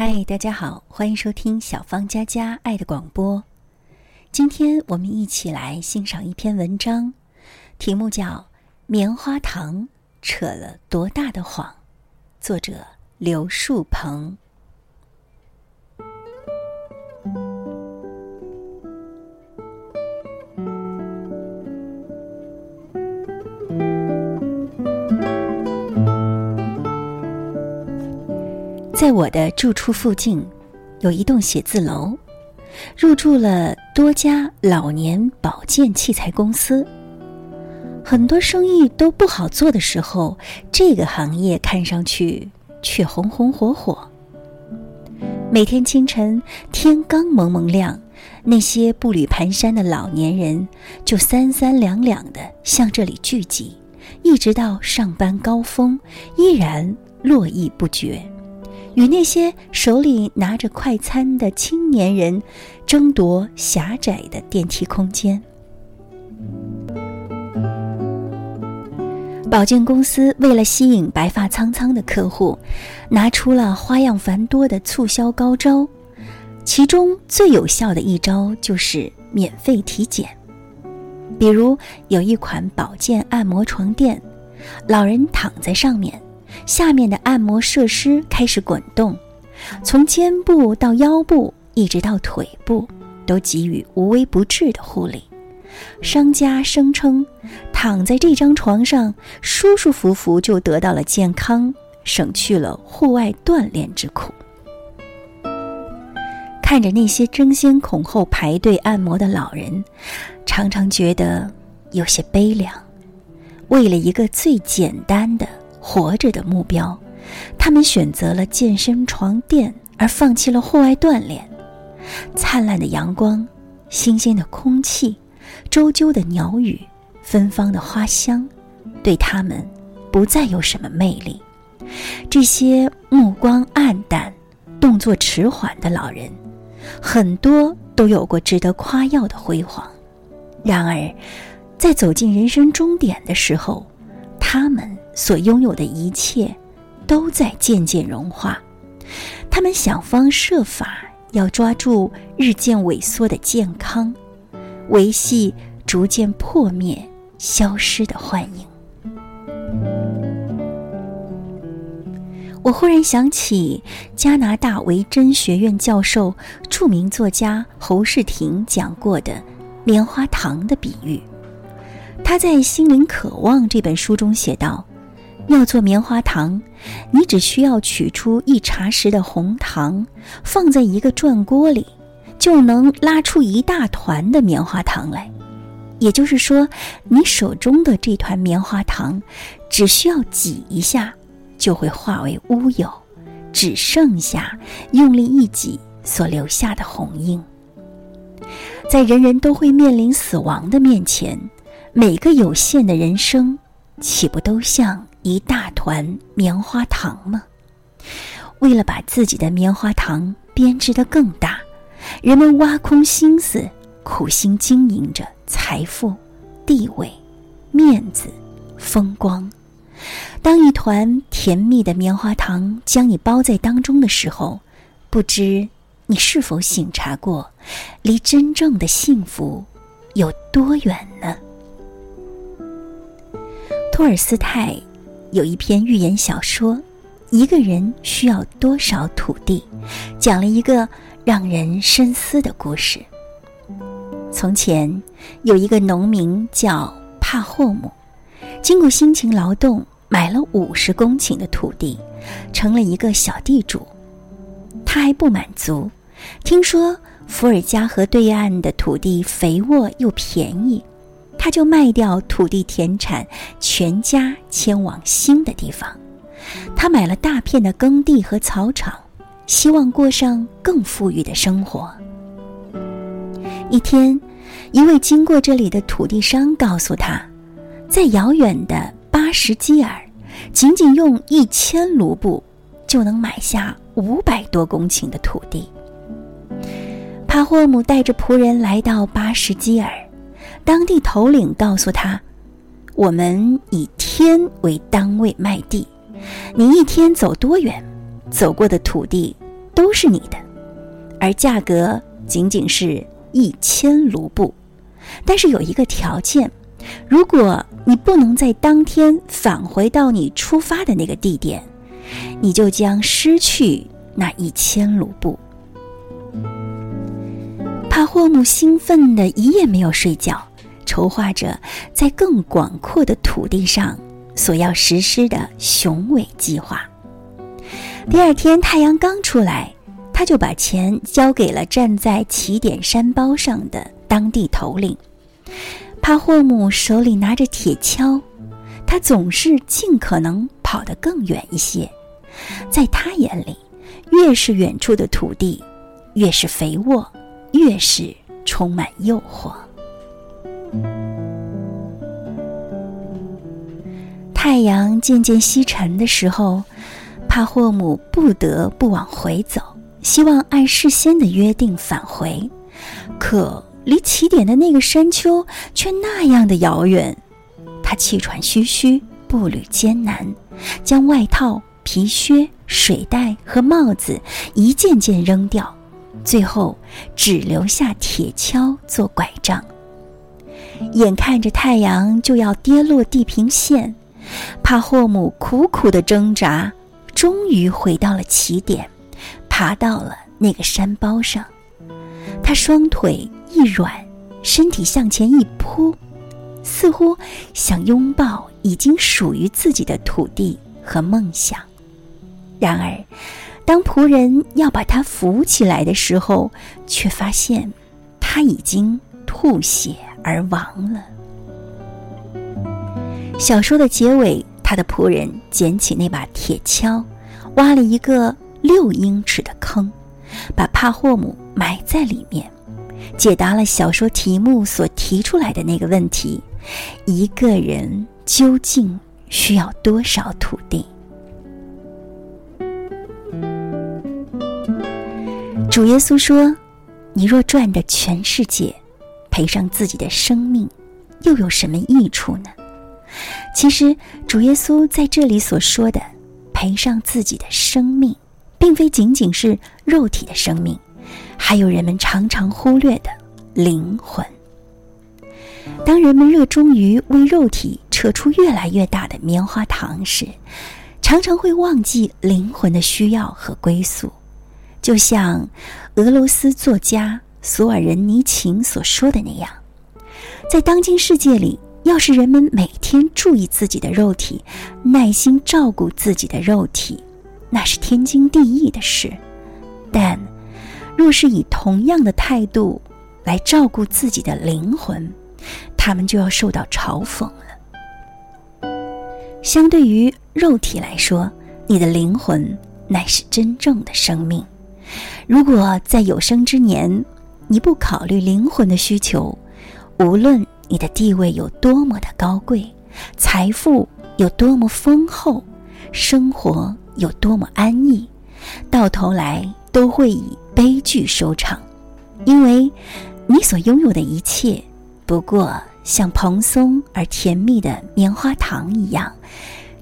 嗨，大家好，欢迎收听小芳佳佳爱的广播。今天我们一起来欣赏一篇文章，题目叫《棉花糖扯了多大的谎》，作者刘树鹏。在我的住处附近，有一栋写字楼，入驻了多家老年保健器材公司。很多生意都不好做的时候，这个行业看上去却红红火火。每天清晨天刚蒙蒙亮，那些步履蹒跚的老年人就三三两两的向这里聚集，一直到上班高峰，依然络绎不绝。与那些手里拿着快餐的青年人争夺狭窄的电梯空间。保健公司为了吸引白发苍苍的客户，拿出了花样繁多的促销高招，其中最有效的一招就是免费体检。比如有一款保健按摩床垫，老人躺在上面。下面的按摩设施开始滚动，从肩部到腰部，一直到腿部，都给予无微不至的护理。商家声称，躺在这张床上，舒舒服服就得到了健康，省去了户外锻炼之苦。看着那些争先恐后排队按摩的老人，常常觉得有些悲凉。为了一个最简单的。活着的目标，他们选择了健身床垫，而放弃了户外锻炼。灿烂的阳光，新鲜的空气，周啾的鸟语，芬芳的花香，对他们不再有什么魅力。这些目光黯淡、动作迟缓的老人，很多都有过值得夸耀的辉煌。然而，在走进人生终点的时候，他们。所拥有的一切，都在渐渐融化。他们想方设法要抓住日渐萎缩的健康，维系逐渐破灭、消失的幻影。我忽然想起加拿大维珍学院教授、著名作家侯世廷讲过的棉花糖的比喻。他在《心灵渴望》这本书中写道。要做棉花糖，你只需要取出一茶匙的红糖，放在一个转锅里，就能拉出一大团的棉花糖来。也就是说，你手中的这团棉花糖，只需要挤一下，就会化为乌有，只剩下用力一挤所留下的红印。在人人都会面临死亡的面前，每个有限的人生，岂不都像？一大团棉花糖吗？为了把自己的棉花糖编织得更大，人们挖空心思，苦心经营着财富、地位、面子、风光。当一团甜蜜的棉花糖将你包在当中的时候，不知你是否醒察过，离真正的幸福有多远呢？托尔斯泰。有一篇寓言小说，《一个人需要多少土地》，讲了一个让人深思的故事。从前有一个农民叫帕霍姆，经过辛勤劳动，买了五十公顷的土地，成了一个小地主。他还不满足，听说伏尔加河对岸的土地肥沃又便宜。他就卖掉土地田产，全家迁往新的地方。他买了大片的耕地和草场，希望过上更富裕的生活。一天，一位经过这里的土地商告诉他，在遥远的巴什基尔，仅仅用一千卢布就能买下五百多公顷的土地。帕霍姆带着仆人来到巴什基尔。当地头领告诉他：“我们以天为单位卖地，你一天走多远，走过的土地都是你的，而价格仅仅是一千卢布。但是有一个条件，如果你不能在当天返回到你出发的那个地点，你就将失去那一千卢布。帕霍姆兴奋的一夜没有睡觉，筹划着在更广阔的土地上所要实施的雄伟计划。第二天太阳刚出来，他就把钱交给了站在起点山包上的当地头领。帕霍姆手里拿着铁锹，他总是尽可能跑得更远一些。在他眼里，越是远处的土地，越是肥沃，越是充满诱惑。太阳渐渐西沉的时候，帕霍姆不得不往回走，希望按事先的约定返回。可离起点的那个山丘却那样的遥远，他气喘吁吁，步履艰难，将外套、皮靴、水袋和帽子一件件扔掉，最后只留下铁锹做拐杖。眼看着太阳就要跌落地平线，帕霍姆苦苦的挣扎，终于回到了起点，爬到了那个山包上，他双腿。一软，身体向前一扑，似乎想拥抱已经属于自己的土地和梦想。然而，当仆人要把他扶起来的时候，却发现他已经吐血而亡了。小说的结尾，他的仆人捡起那把铁锹，挖了一个六英尺的坑，把帕霍姆埋在里面。解答了小说题目所提出来的那个问题：一个人究竟需要多少土地？主耶稣说：“你若赚得全世界，赔上自己的生命，又有什么益处呢？”其实，主耶稣在这里所说的“赔上自己的生命”，并非仅仅是肉体的生命。还有人们常常忽略的灵魂。当人们热衷于为肉体扯出越来越大的棉花糖时，常常会忘记灵魂的需要和归宿。就像俄罗斯作家索尔仁尼琴所说的那样，在当今世界里，要是人们每天注意自己的肉体，耐心照顾自己的肉体，那是天经地义的事。但若是以同样的态度来照顾自己的灵魂，他们就要受到嘲讽了。相对于肉体来说，你的灵魂乃是真正的生命。如果在有生之年你不考虑灵魂的需求，无论你的地位有多么的高贵，财富有多么丰厚，生活有多么安逸，到头来都会以。悲剧收场，因为你所拥有的一切，不过像蓬松而甜蜜的棉花糖一样，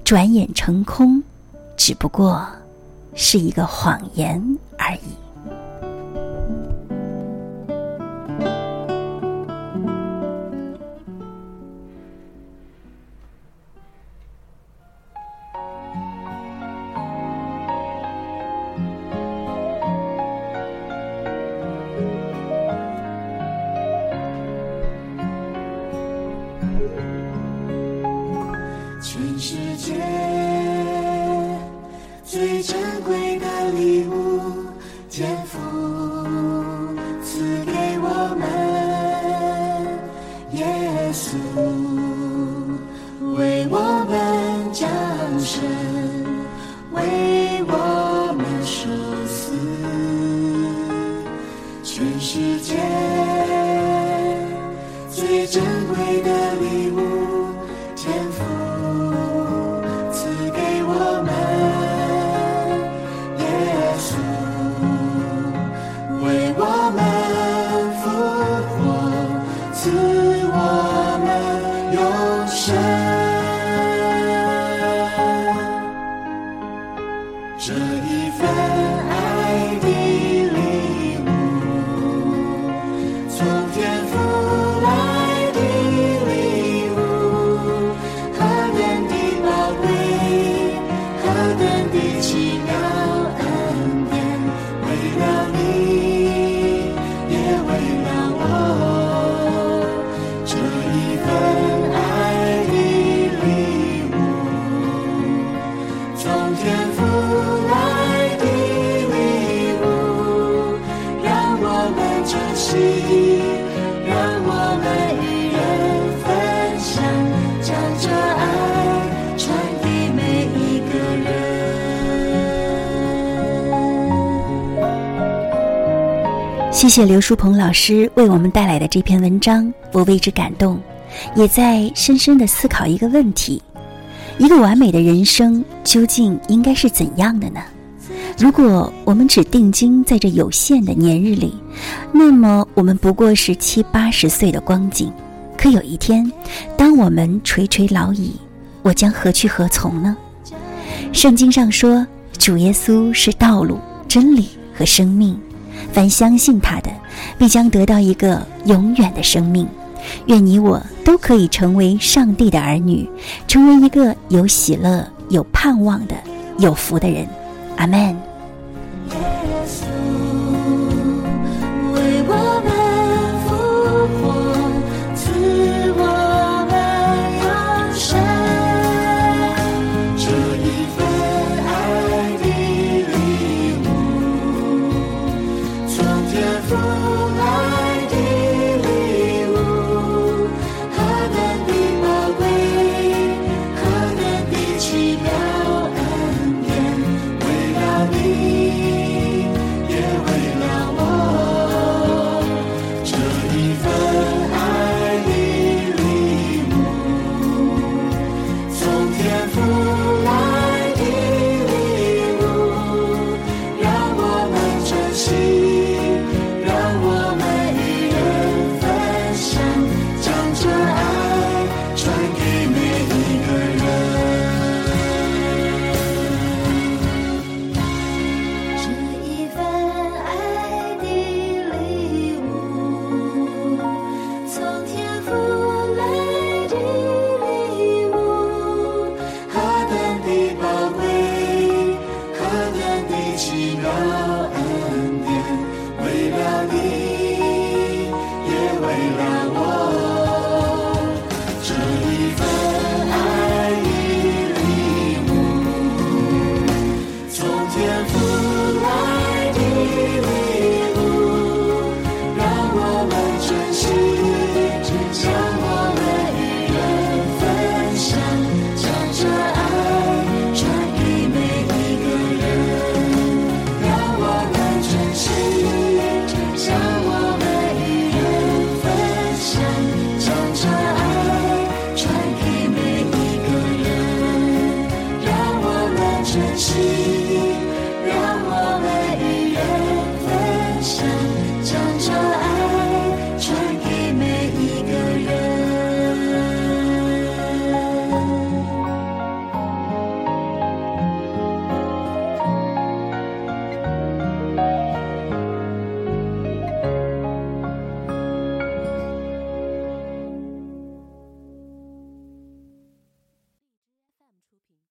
转眼成空，只不过是一个谎言而已。全世界最珍贵的礼物天赋从天福来的礼物，让我们珍惜，让我们与人分享，将这爱传递每一个人。谢谢刘书鹏老师为我们带来的这篇文章，我为之感动，也在深深的思考一个问题。一个完美的人生究竟应该是怎样的呢？如果我们只定睛在这有限的年日里，那么我们不过是七八十岁的光景。可有一天，当我们垂垂老矣，我将何去何从呢？圣经上说，主耶稣是道路、真理和生命。凡相信他的，必将得到一个永远的生命。愿你我都可以成为上帝的儿女，成为一个有喜乐、有盼望的有福的人。阿门。